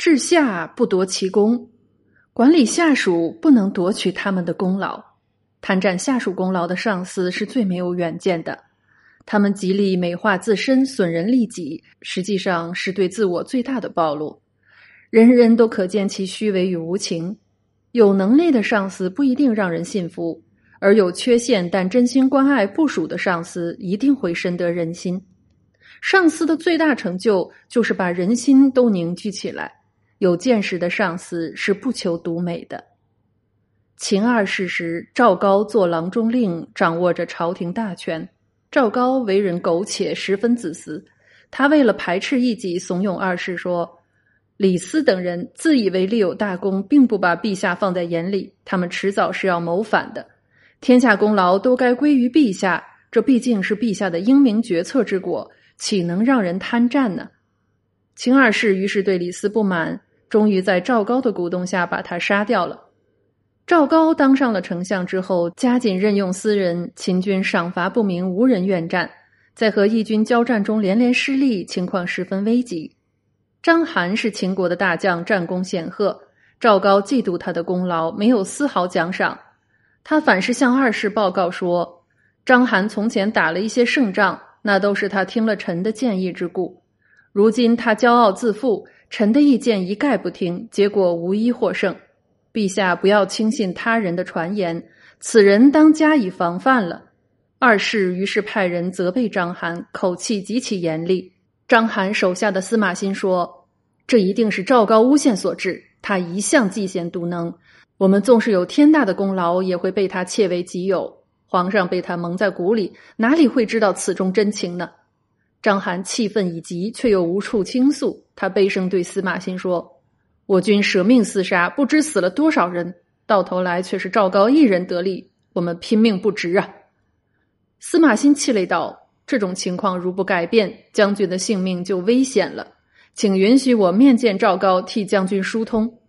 治下不夺其功，管理下属不能夺取他们的功劳。贪占下属功劳的上司是最没有远见的。他们极力美化自身，损人利己，实际上是对自我最大的暴露。人人都可见其虚伪与无情。有能力的上司不一定让人信服，而有缺陷但真心关爱部属的上司一定会深得人心。上司的最大成就就是把人心都凝聚起来。有见识的上司是不求独美的。秦二世时，赵高做郎中令，掌握着朝廷大权。赵高为人苟且，十分自私。他为了排斥异己，怂恿二世说：“李斯等人自以为立有大功，并不把陛下放在眼里。他们迟早是要谋反的。天下功劳都该归于陛下，这毕竟是陛下的英明决策之果，岂能让人贪占呢？”秦二世于是对李斯不满，终于在赵高的鼓动下把他杀掉了。赵高当上了丞相之后，加紧任用私人，秦军赏罚不明，无人愿战。在和义军交战中连连失利，情况十分危急。章邯是秦国的大将，战功显赫。赵高嫉妒他的功劳，没有丝毫奖赏。他反是向二世报告说，章邯从前打了一些胜仗，那都是他听了臣的建议之故。如今他骄傲自负，臣的意见一概不听，结果无一获胜。陛下不要轻信他人的传言，此人当加以防范了。二世于是派人责备章邯，口气极其严厉。章邯手下的司马欣说：“这一定是赵高诬陷所致。他一向嫉贤妒能，我们纵是有天大的功劳，也会被他窃为己有。皇上被他蒙在鼓里，哪里会知道此中真情呢？”章邯气愤已极，却又无处倾诉。他悲声对司马欣说。我军舍命厮杀，不知死了多少人，到头来却是赵高一人得利，我们拼命不值啊！司马欣气泪道：“这种情况如不改变，将军的性命就危险了，请允许我面见赵高，替将军疏通。”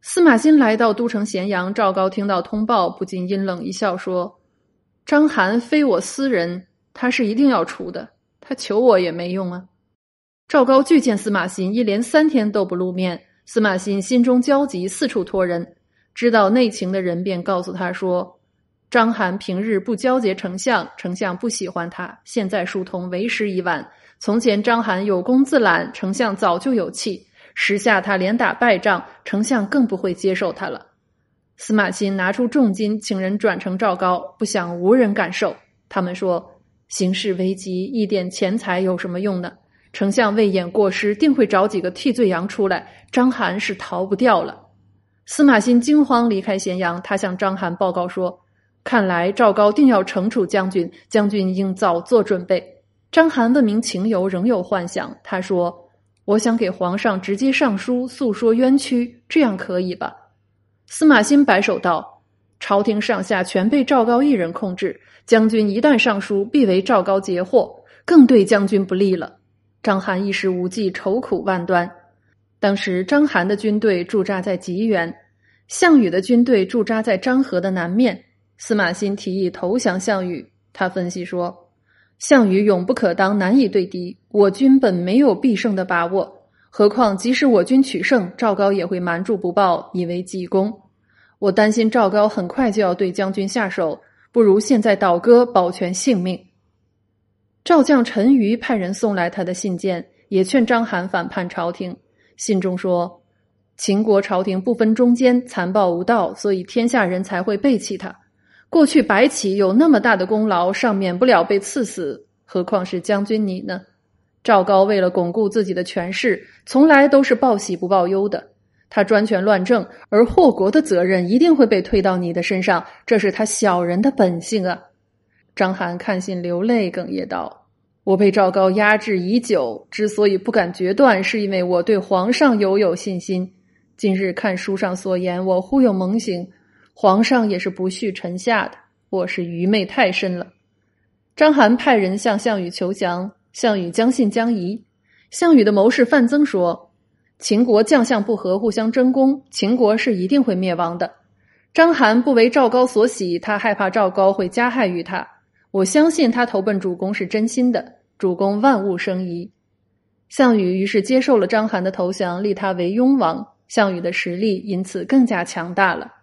司马欣来到都城咸阳，赵高听到通报，不禁阴冷一笑，说：“章邯非我私人，他是一定要除的，他求我也没用啊！”赵高拒见司马欣，一连三天都不露面。司马欣心中焦急，四处托人。知道内情的人便告诉他说：“章邯平日不交结丞相，丞相不喜欢他。现在疏通为时已晚。从前章邯有功自揽，丞相早就有气。时下他连打败仗，丞相更不会接受他了。”司马欣拿出重金，请人转呈赵高，不想无人敢受。他们说：“形势危急，一点钱财有什么用呢？”丞相未演过失，定会找几个替罪羊出来。章邯是逃不掉了。司马欣惊慌离开咸阳，他向章邯报告说：“看来赵高定要惩处将军，将军应早做准备。”章邯问明情由，仍有幻想。他说：“我想给皇上直接上书，诉说冤屈，这样可以吧？”司马欣摆手道：“朝廷上下全被赵高一人控制，将军一旦上书，必为赵高截祸，更对将军不利了。”章邯一时无计，愁苦万端。当时章邯的军队驻扎在吉原，项羽的军队驻扎在漳河的南面。司马欣提议投降项羽，他分析说：“项羽勇不可当，难以对敌。我军本没有必胜的把握，何况即使我军取胜，赵高也会瞒住不报，以为济功。我担心赵高很快就要对将军下手，不如现在倒戈，保全性命。”赵将陈馀派人送来他的信件，也劝章邯反叛朝廷。信中说：“秦国朝廷不分忠奸，残暴无道，所以天下人才会背弃他。过去白起有那么大的功劳，尚免不了被赐死，何况是将军你呢？”赵高为了巩固自己的权势，从来都是报喜不报忧的。他专权乱政，而祸国的责任一定会被推到你的身上，这是他小人的本性啊！章邯看信流泪，哽咽道：“我被赵高压制已久，之所以不敢决断，是因为我对皇上犹有信心。今日看书上所言，我忽有猛醒，皇上也是不恤臣下的，我是愚昧太深了。”章邯派人向项羽求降，项羽将信将疑。项羽的谋士范增说：“秦国将相不和，互相争功，秦国是一定会灭亡的。章邯不为赵高所喜，他害怕赵高会加害于他。”我相信他投奔主公是真心的，主公万物生疑。项羽于是接受了章邯的投降，立他为雍王。项羽的实力因此更加强大了。